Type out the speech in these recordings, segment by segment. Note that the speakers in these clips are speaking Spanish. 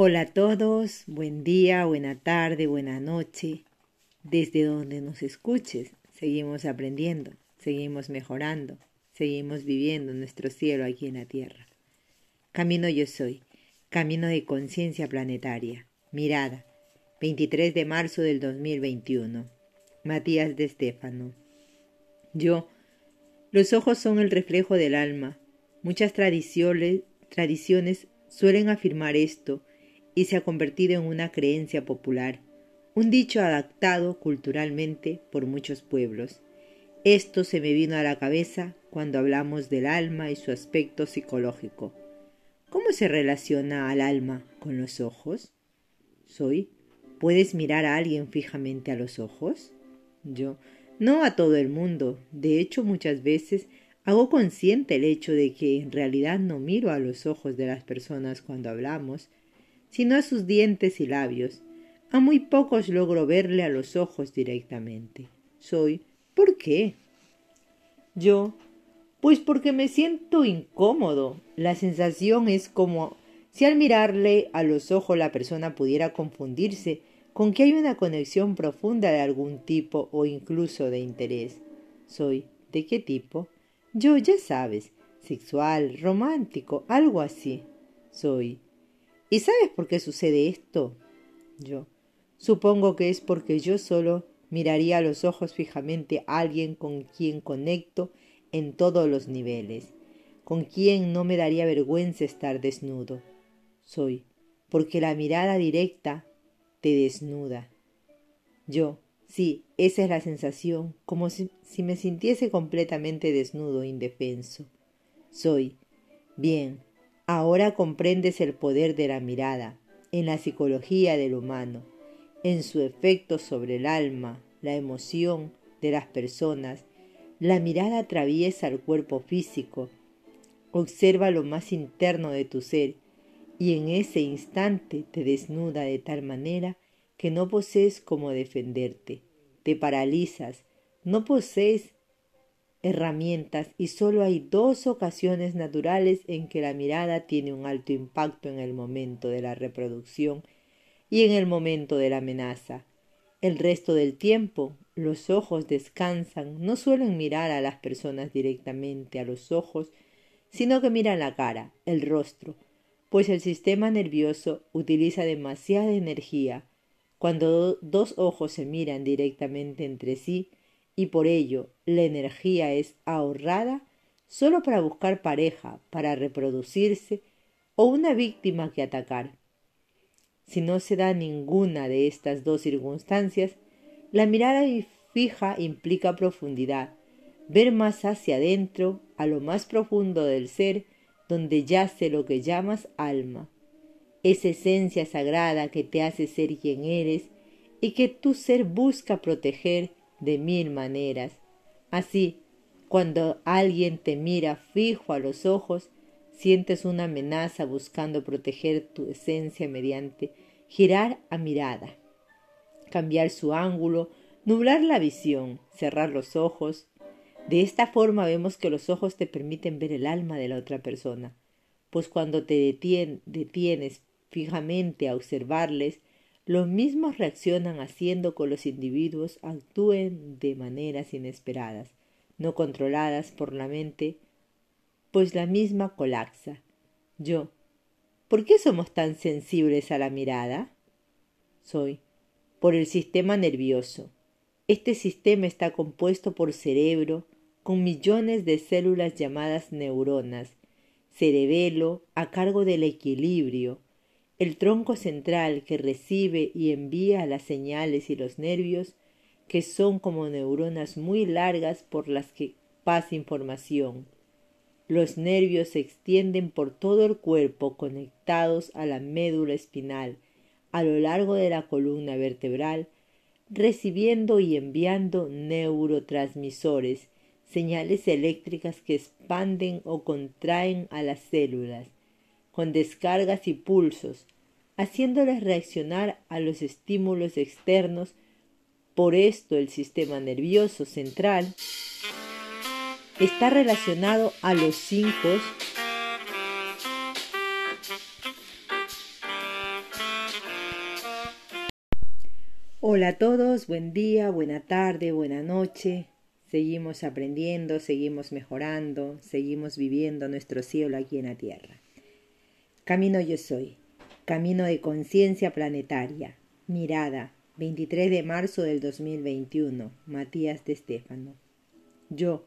Hola a todos, buen día, buena tarde, buena noche. Desde donde nos escuches, seguimos aprendiendo, seguimos mejorando, seguimos viviendo nuestro cielo aquí en la tierra. Camino yo soy, camino de conciencia planetaria. Mirada, 23 de marzo del 2021. Matías de Estéfano. Yo, los ojos son el reflejo del alma. Muchas tradiciones, tradiciones suelen afirmar esto y se ha convertido en una creencia popular, un dicho adaptado culturalmente por muchos pueblos. Esto se me vino a la cabeza cuando hablamos del alma y su aspecto psicológico. ¿Cómo se relaciona al alma con los ojos? Soy. ¿Puedes mirar a alguien fijamente a los ojos? Yo. No a todo el mundo. De hecho, muchas veces hago consciente el hecho de que en realidad no miro a los ojos de las personas cuando hablamos, sino a sus dientes y labios. A muy pocos logro verle a los ojos directamente. Soy ¿Por qué? Yo Pues porque me siento incómodo. La sensación es como si al mirarle a los ojos la persona pudiera confundirse con que hay una conexión profunda de algún tipo o incluso de interés. Soy ¿De qué tipo? Yo ya sabes, sexual, romántico, algo así. Soy ¿Y sabes por qué sucede esto? Yo. Supongo que es porque yo solo miraría a los ojos fijamente a alguien con quien conecto en todos los niveles, con quien no me daría vergüenza estar desnudo. Soy, porque la mirada directa te desnuda. Yo, sí, esa es la sensación, como si, si me sintiese completamente desnudo, indefenso. Soy, bien, Ahora comprendes el poder de la mirada en la psicología del humano, en su efecto sobre el alma, la emoción de las personas. La mirada atraviesa el cuerpo físico, observa lo más interno de tu ser y en ese instante te desnuda de tal manera que no posees cómo defenderte, te paralizas, no posees herramientas y solo hay dos ocasiones naturales en que la mirada tiene un alto impacto en el momento de la reproducción y en el momento de la amenaza. El resto del tiempo los ojos descansan, no suelen mirar a las personas directamente a los ojos, sino que miran la cara, el rostro, pues el sistema nervioso utiliza demasiada energía. Cuando dos ojos se miran directamente entre sí, y por ello la energía es ahorrada solo para buscar pareja, para reproducirse o una víctima que atacar. Si no se da ninguna de estas dos circunstancias, la mirada fija implica profundidad, ver más hacia adentro, a lo más profundo del ser, donde yace lo que llamas alma, esa esencia sagrada que te hace ser quien eres y que tu ser busca proteger de mil maneras. Así, cuando alguien te mira fijo a los ojos, sientes una amenaza buscando proteger tu esencia mediante girar a mirada, cambiar su ángulo, nublar la visión, cerrar los ojos. De esta forma vemos que los ojos te permiten ver el alma de la otra persona, pues cuando te detienes fijamente a observarles, los mismos reaccionan haciendo que los individuos actúen de maneras inesperadas, no controladas por la mente, pues la misma colapsa. Yo, ¿por qué somos tan sensibles a la mirada? Soy, por el sistema nervioso. Este sistema está compuesto por cerebro, con millones de células llamadas neuronas, cerebelo a cargo del equilibrio, el tronco central que recibe y envía las señales y los nervios, que son como neuronas muy largas por las que pasa información. Los nervios se extienden por todo el cuerpo conectados a la médula espinal, a lo largo de la columna vertebral, recibiendo y enviando neurotransmisores, señales eléctricas que expanden o contraen a las células con descargas y pulsos, haciéndoles reaccionar a los estímulos externos. Por esto el sistema nervioso central está relacionado a los cinco Hola a todos, buen día, buena tarde, buena noche. Seguimos aprendiendo, seguimos mejorando, seguimos viviendo nuestro cielo aquí en la tierra. Camino yo soy, camino de conciencia planetaria, mirada, 23 de marzo del 2021, Matías de Estéfano. Yo.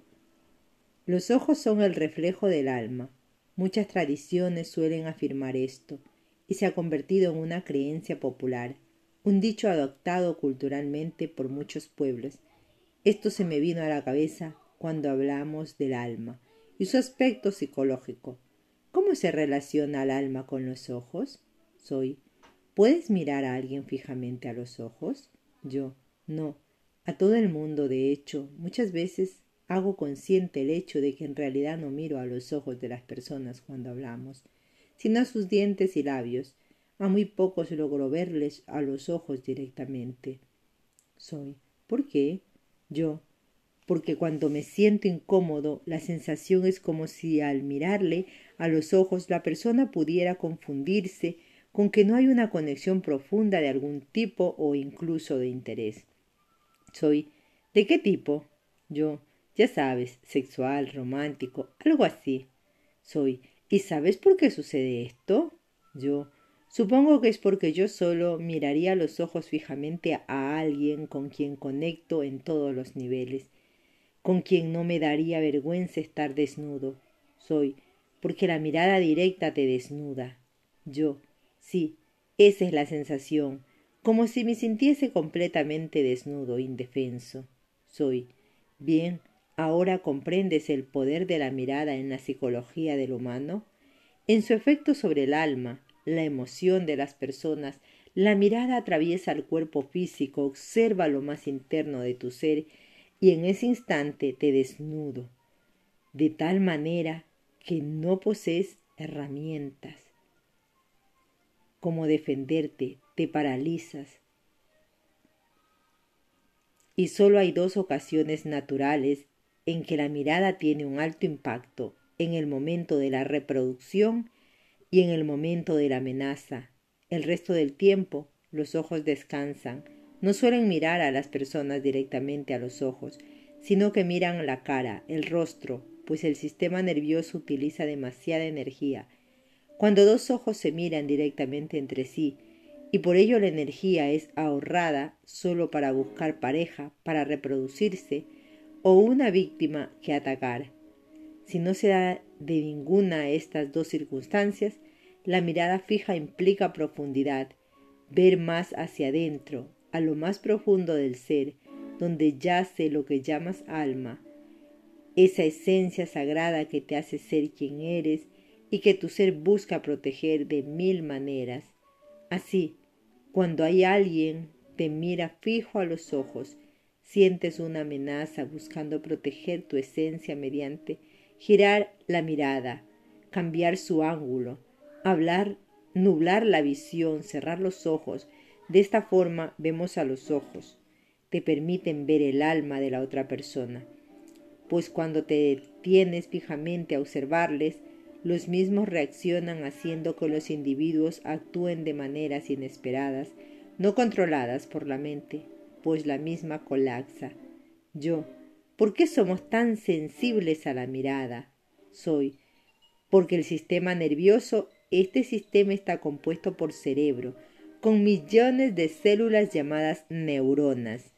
Los ojos son el reflejo del alma. Muchas tradiciones suelen afirmar esto, y se ha convertido en una creencia popular un dicho adoptado culturalmente por muchos pueblos. Esto se me vino a la cabeza cuando hablamos del alma y su aspecto psicológico. ¿Cómo se relaciona el alma con los ojos? Soy. ¿Puedes mirar a alguien fijamente a los ojos? Yo. No. A todo el mundo, de hecho, muchas veces hago consciente el hecho de que en realidad no miro a los ojos de las personas cuando hablamos, sino a sus dientes y labios, a muy pocos logro verles a los ojos directamente. Soy. ¿Por qué? Yo. Porque cuando me siento incómodo, la sensación es como si al mirarle a los ojos la persona pudiera confundirse con que no hay una conexión profunda de algún tipo o incluso de interés. Soy. ¿De qué tipo? Yo. Ya sabes, sexual, romántico, algo así. Soy. ¿Y sabes por qué sucede esto? Yo. Supongo que es porque yo solo miraría los ojos fijamente a alguien con quien conecto en todos los niveles, con quien no me daría vergüenza estar desnudo. Soy, porque la mirada directa te desnuda. Yo, sí, esa es la sensación, como si me sintiese completamente desnudo, indefenso. Soy, bien, ahora comprendes el poder de la mirada en la psicología del humano, en su efecto sobre el alma, la emoción de las personas, la mirada atraviesa el cuerpo físico, observa lo más interno de tu ser y en ese instante te desnudo, de tal manera que no posees herramientas como defenderte, te paralizas. Y solo hay dos ocasiones naturales en que la mirada tiene un alto impacto, en el momento de la reproducción y en el momento de la amenaza. El resto del tiempo los ojos descansan. No suelen mirar a las personas directamente a los ojos, sino que miran la cara, el rostro, pues el sistema nervioso utiliza demasiada energía. Cuando dos ojos se miran directamente entre sí, y por ello la energía es ahorrada solo para buscar pareja, para reproducirse, o una víctima que atacar. Si no se da de ninguna de estas dos circunstancias, la mirada fija implica profundidad, ver más hacia adentro, a lo más profundo del ser, donde yace lo que llamas alma, esa esencia sagrada que te hace ser quien eres y que tu ser busca proteger de mil maneras. Así, cuando hay alguien te mira fijo a los ojos, sientes una amenaza buscando proteger tu esencia mediante girar la mirada, cambiar su ángulo, hablar, nublar la visión, cerrar los ojos. De esta forma vemos a los ojos. Te permiten ver el alma de la otra persona. Pues cuando te detienes fijamente a observarles, los mismos reaccionan haciendo que los individuos actúen de maneras inesperadas, no controladas por la mente, pues la misma colapsa. Yo, ¿Por qué somos tan sensibles a la mirada? Soy, porque el sistema nervioso, este sistema está compuesto por cerebro, con millones de células llamadas neuronas.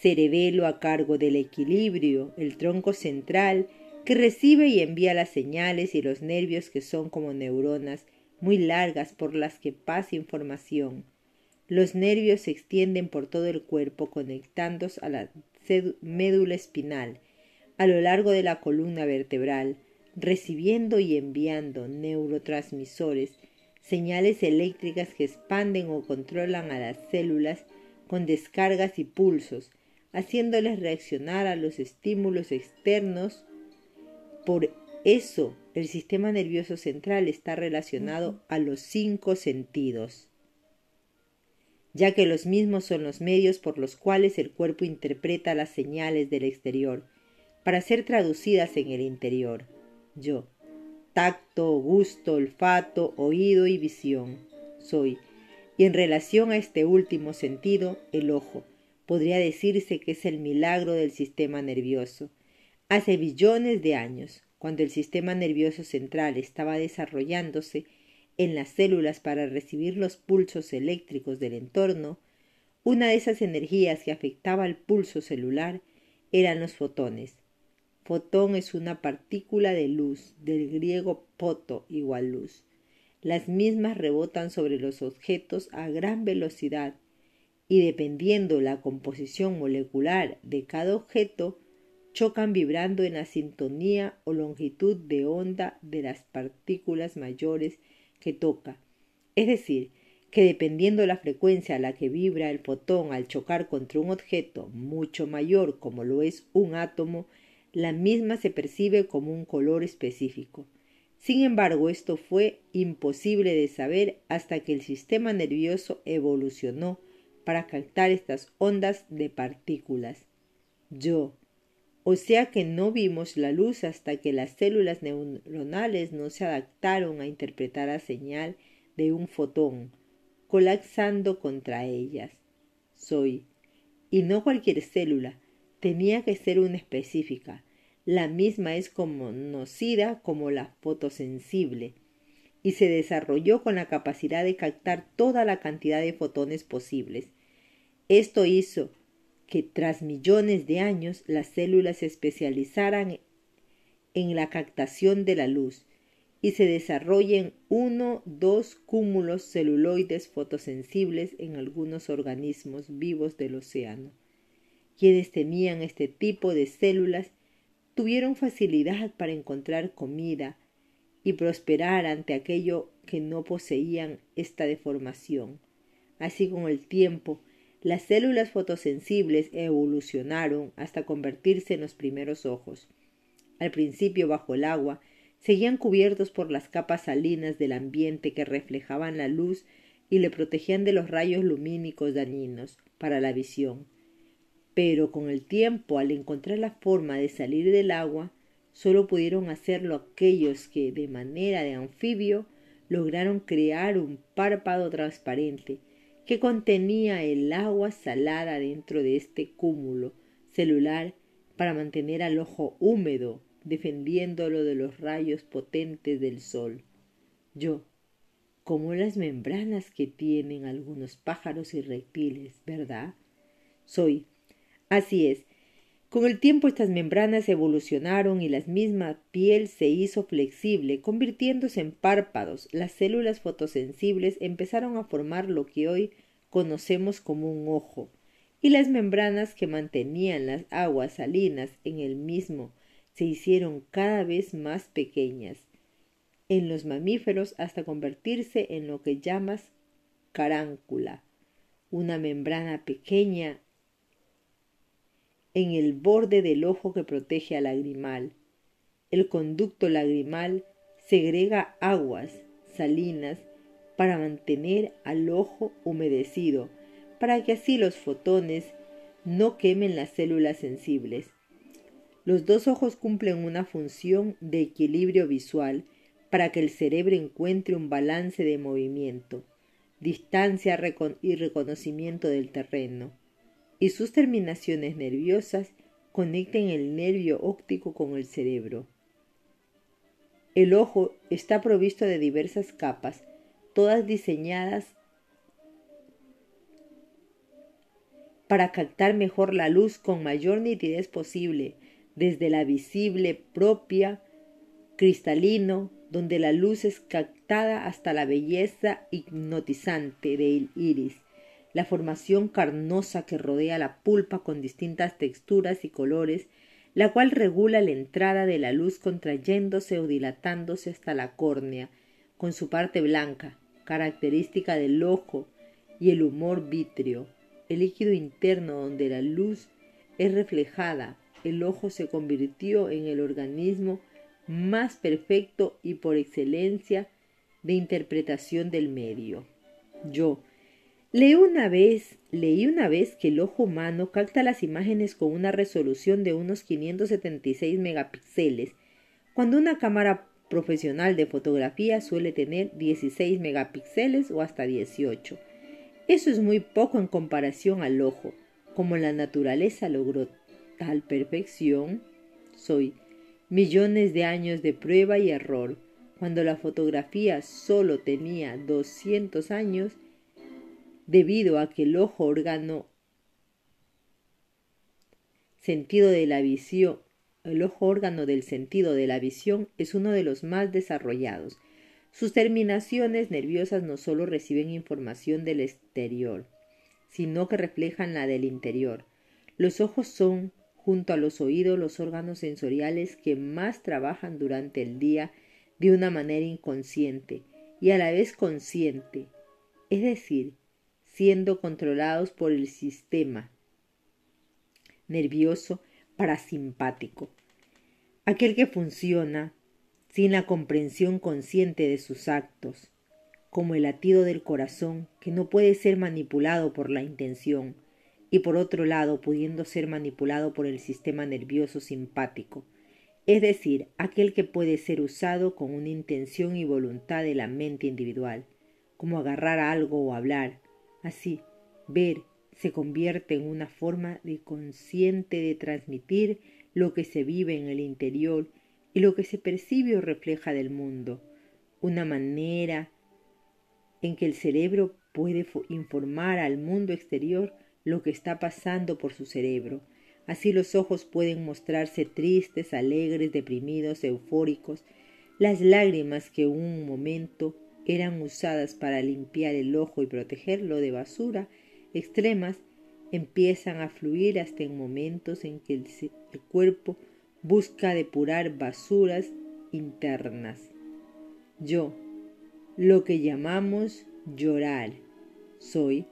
Cerebelo a cargo del equilibrio, el tronco central, que recibe y envía las señales y los nervios que son como neuronas muy largas por las que pasa información. Los nervios se extienden por todo el cuerpo conectándose a la médula espinal, a lo largo de la columna vertebral, recibiendo y enviando neurotransmisores, señales eléctricas que expanden o controlan a las células con descargas y pulsos, haciéndoles reaccionar a los estímulos externos. Por eso el sistema nervioso central está relacionado a los cinco sentidos ya que los mismos son los medios por los cuales el cuerpo interpreta las señales del exterior, para ser traducidas en el interior. Yo, tacto, gusto, olfato, oído y visión, soy. Y en relación a este último sentido, el ojo, podría decirse que es el milagro del sistema nervioso. Hace billones de años, cuando el sistema nervioso central estaba desarrollándose en las células para recibir los pulsos eléctricos del entorno, una de esas energías que afectaba al pulso celular eran los fotones. Fotón es una partícula de luz, del griego poto igual luz. Las mismas rebotan sobre los objetos a gran velocidad y dependiendo la composición molecular de cada objeto, chocan vibrando en la sintonía o longitud de onda de las partículas mayores que toca. Es decir, que dependiendo la frecuencia a la que vibra el fotón al chocar contra un objeto mucho mayor como lo es un átomo, la misma se percibe como un color específico. Sin embargo, esto fue imposible de saber hasta que el sistema nervioso evolucionó para captar estas ondas de partículas. Yo. O sea que no vimos la luz hasta que las células neuronales no se adaptaron a interpretar la señal de un fotón, colapsando contra ellas. Soy. Y no cualquier célula, tenía que ser una específica. La misma es conocida como la fotosensible y se desarrolló con la capacidad de captar toda la cantidad de fotones posibles. Esto hizo que tras millones de años las células se especializaran en la captación de la luz y se desarrollen uno dos cúmulos celuloides fotosensibles en algunos organismos vivos del océano. Quienes tenían este tipo de células tuvieron facilidad para encontrar comida, y prosperar ante aquello que no poseían esta deformación. Así con el tiempo, las células fotosensibles evolucionaron hasta convertirse en los primeros ojos. Al principio, bajo el agua, seguían cubiertos por las capas salinas del ambiente que reflejaban la luz y le protegían de los rayos lumínicos dañinos para la visión. Pero con el tiempo, al encontrar la forma de salir del agua, Solo pudieron hacerlo aquellos que, de manera de anfibio, lograron crear un párpado transparente que contenía el agua salada dentro de este cúmulo celular para mantener al ojo húmedo, defendiéndolo de los rayos potentes del sol. Yo, como las membranas que tienen algunos pájaros y reptiles, ¿verdad? Soy. Así es, con el tiempo estas membranas evolucionaron y la misma piel se hizo flexible, convirtiéndose en párpados. Las células fotosensibles empezaron a formar lo que hoy conocemos como un ojo, y las membranas que mantenían las aguas salinas en el mismo se hicieron cada vez más pequeñas en los mamíferos hasta convertirse en lo que llamas caráncula, una membrana pequeña en el borde del ojo que protege al lagrimal. El conducto lagrimal segrega aguas salinas para mantener al ojo humedecido, para que así los fotones no quemen las células sensibles. Los dos ojos cumplen una función de equilibrio visual para que el cerebro encuentre un balance de movimiento, distancia y reconocimiento del terreno y sus terminaciones nerviosas conectan el nervio óptico con el cerebro. El ojo está provisto de diversas capas, todas diseñadas para captar mejor la luz con mayor nitidez posible, desde la visible propia, cristalino, donde la luz es captada hasta la belleza hipnotizante del iris, la formación carnosa que rodea la pulpa con distintas texturas y colores, la cual regula la entrada de la luz contrayéndose o dilatándose hasta la córnea, con su parte blanca, característica del ojo, y el humor vítreo, el líquido interno donde la luz es reflejada. El ojo se convirtió en el organismo más perfecto y por excelencia de interpretación del medio. Yo, Leí una vez, leí una vez que el ojo humano capta las imágenes con una resolución de unos 576 megapíxeles, cuando una cámara profesional de fotografía suele tener 16 megapíxeles o hasta 18. Eso es muy poco en comparación al ojo. Como la naturaleza logró tal perfección, soy millones de años de prueba y error. Cuando la fotografía solo tenía 200 años, debido a que el ojo órgano sentido de la visión, el ojo órgano del sentido de la visión es uno de los más desarrollados. Sus terminaciones nerviosas no solo reciben información del exterior, sino que reflejan la del interior. Los ojos son, junto a los oídos, los órganos sensoriales que más trabajan durante el día de una manera inconsciente y a la vez consciente, es decir, siendo controlados por el sistema nervioso parasimpático, aquel que funciona sin la comprensión consciente de sus actos, como el latido del corazón que no puede ser manipulado por la intención, y por otro lado pudiendo ser manipulado por el sistema nervioso simpático, es decir, aquel que puede ser usado con una intención y voluntad de la mente individual, como agarrar algo o hablar, así, ver, se convierte en una forma de consciente de transmitir lo que se vive en el interior y lo que se percibe o refleja del mundo, una manera en que el cerebro puede informar al mundo exterior lo que está pasando por su cerebro. Así los ojos pueden mostrarse tristes, alegres, deprimidos, eufóricos. Las lágrimas que un momento eran usadas para limpiar el ojo y protegerlo de basura, extremas empiezan a fluir hasta en momentos en que el, cuerpo busca depurar basuras internas. Yo, lo que llamamos llorar, soy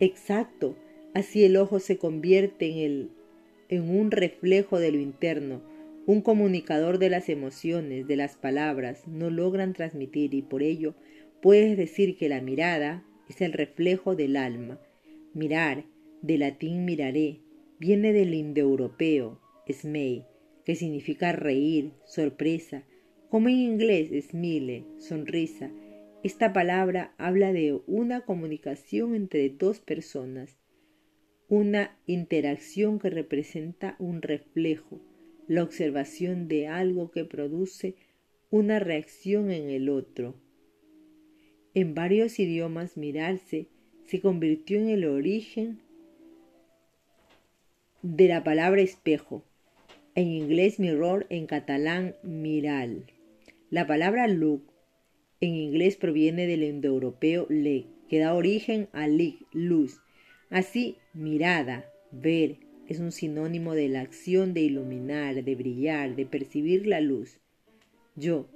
exacto, así el ojo se convierte en, el, en un reflejo de lo interno, un comunicador de las emociones, de las palabras, no logran transmitir y por ello puedes decir que la mirada es el reflejo del alma, Mirar, de latín miraré, viene del indoeuropeo, smei, que significa reír, sorpresa, como en inglés smile, sonrisa. Esta palabra habla de una comunicación entre dos personas, una interacción que representa un reflejo, la observación de algo que produce una reacción en el otro. En varios idiomas mirarse se convirtió en el origen de la palabra espejo, en inglés mirror, en catalán miral. La palabra look en inglés proviene del indoeuropeo le, que da origen a lig, luz. Así, mirada, ver, es un sinónimo de la acción de iluminar, de brillar, de percibir la luz. Yo,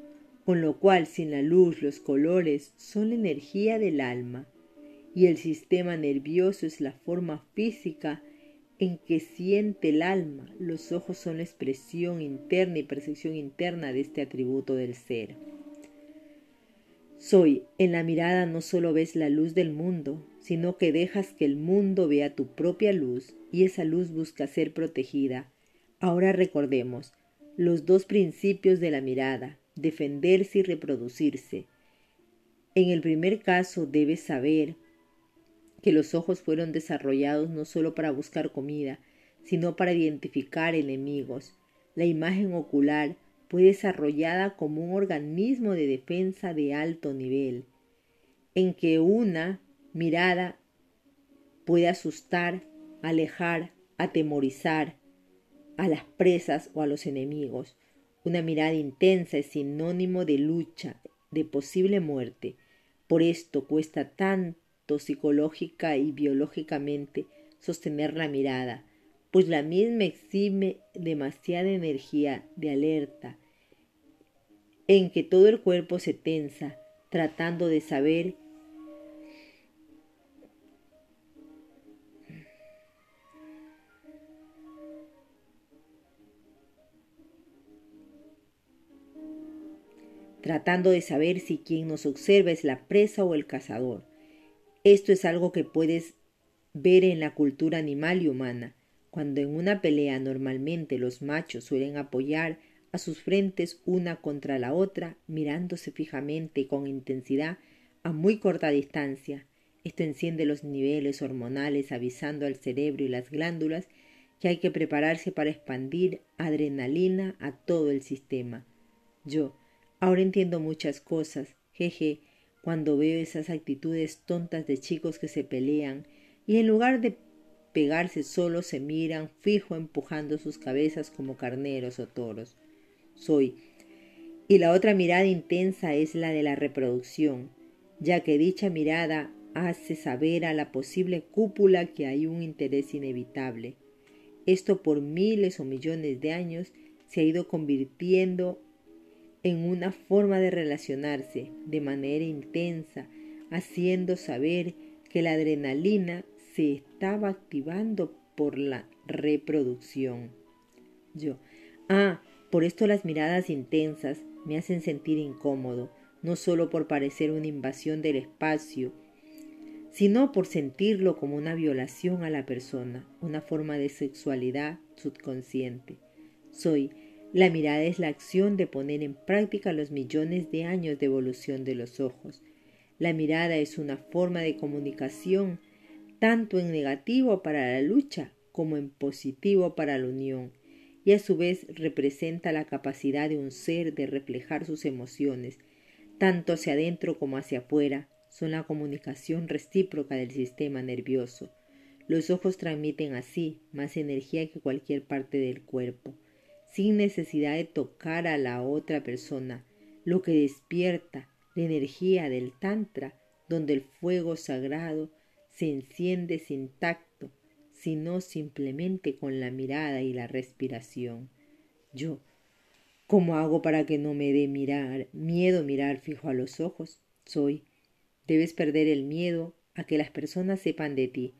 con lo cual sin la luz los colores son la energía del alma y el sistema nervioso es la forma física en que siente el alma. Los ojos son la expresión interna y percepción interna de este atributo del ser. Soy, en la mirada no solo ves la luz del mundo, sino que dejas que el mundo vea tu propia luz y esa luz busca ser protegida. Ahora recordemos los dos principios de la mirada, defenderse y reproducirse. En el primer caso debes saber que los ojos fueron desarrollados no solo para buscar comida, sino para identificar enemigos. La imagen ocular fue desarrollada como un organismo de defensa de alto nivel, en que una mirada puede asustar, alejar, atemorizar a las presas o a los enemigos. Una mirada intensa es sinónimo de lucha, de posible muerte. Por esto cuesta tanto psicológica y biológicamente sostener la mirada, pues la misma exime demasiada energía de alerta, en que todo el cuerpo se tensa, tratando de saber tratando de saber si quien nos observa es la presa o el cazador. Esto es algo que puedes ver en la cultura animal y humana, cuando en una pelea normalmente los machos suelen apoyar a sus frentes una contra la otra, mirándose fijamente con intensidad a muy corta distancia. Esto enciende los niveles hormonales avisando al cerebro y las glándulas que hay que prepararse para expandir adrenalina a todo el sistema. Yo, ahora entiendo muchas cosas, jeje, cuando veo esas actitudes tontas de chicos que se pelean y en lugar de pegarse solo se miran fijo empujando sus cabezas como carneros o toros. Soy. Y la otra mirada intensa es la de la reproducción, ya que dicha mirada hace saber a la posible cúpula que hay un interés inevitable. Esto por miles o millones de años se ha ido convirtiendo en una forma de relacionarse de manera intensa, haciendo saber que la adrenalina se estaba activando por la reproducción. Yo, ah, por esto las miradas intensas me hacen sentir incómodo, no solo por parecer una invasión del espacio, sino por sentirlo como una violación a la persona, una forma de sexualidad subconsciente. Soy, la mirada es la acción de poner en práctica los millones de años de evolución de los ojos. La mirada es una forma de comunicación tanto en negativo para la lucha como en positivo para la unión, y a su vez representa la capacidad de un ser de reflejar sus emociones, tanto hacia adentro como hacia afuera, son la comunicación recíproca del sistema nervioso. Los ojos transmiten así más energía que cualquier parte del cuerpo, sin necesidad de tocar a la otra persona, lo que despierta la energía del Tantra, donde el fuego sagrado se enciende sin tacto, sino simplemente con la mirada y la respiración. Yo, ¿cómo hago para que no me dé mirar, miedo mirar fijo a los ojos? Soy Debes perder el miedo a que las personas sepan de ti.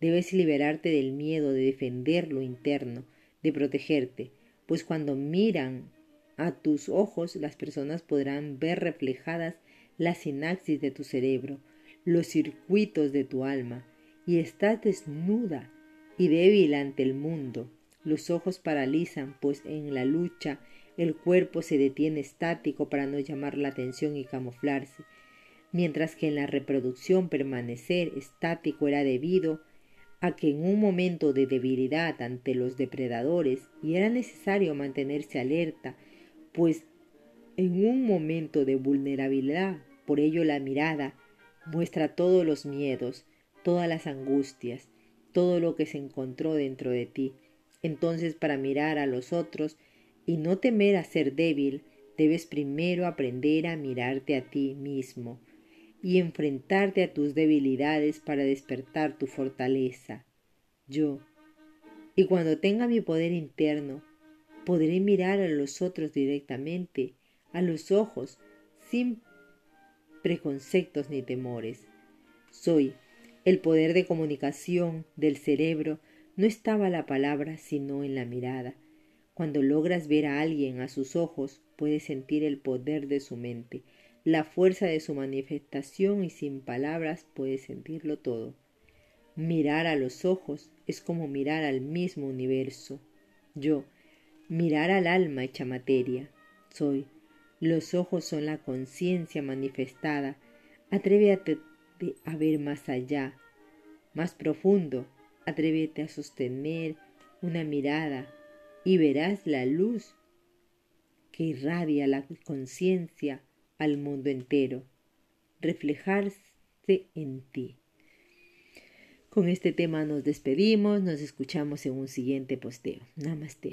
Debes liberarte del miedo de defender lo interno, de protegerte, pues cuando miran a tus ojos las personas podrán ver reflejadas la sinapsis de tu cerebro, los circuitos de tu alma, y estás desnuda y débil ante el mundo. Los ojos paralizan, pues en la lucha el cuerpo se detiene estático para no llamar la atención y camuflarse mientras que en la reproducción permanecer estático era debido a que en un momento de debilidad ante los depredadores y era necesario mantenerse alerta, pues en un momento de vulnerabilidad, por ello la mirada muestra todos los miedos, todas las angustias, todo lo que se encontró dentro de ti. Entonces para mirar a los otros y no temer a ser débil, debes primero aprender a mirarte a ti mismo, y enfrentarte a tus debilidades para despertar tu fortaleza. Yo, y cuando tenga mi poder interno, podré mirar a los otros directamente, a los ojos, sin preconceptos ni temores. Soy el poder de comunicación del cerebro no estaba la palabra sino en la mirada. Cuando logras ver a alguien a sus ojos, puedes sentir el poder de su mente, la fuerza de su manifestación y sin palabras puede sentirlo todo. Mirar a los ojos es como mirar al mismo universo. Yo, mirar al alma hecha materia. Soy. Los ojos son la conciencia manifestada. Atrévete a ver más allá, más profundo. Atrévete a sostener una mirada y verás la luz que irradia la conciencia al mundo entero, reflejarse en ti. Con este tema nos despedimos, nos escuchamos en un siguiente posteo. Namaste.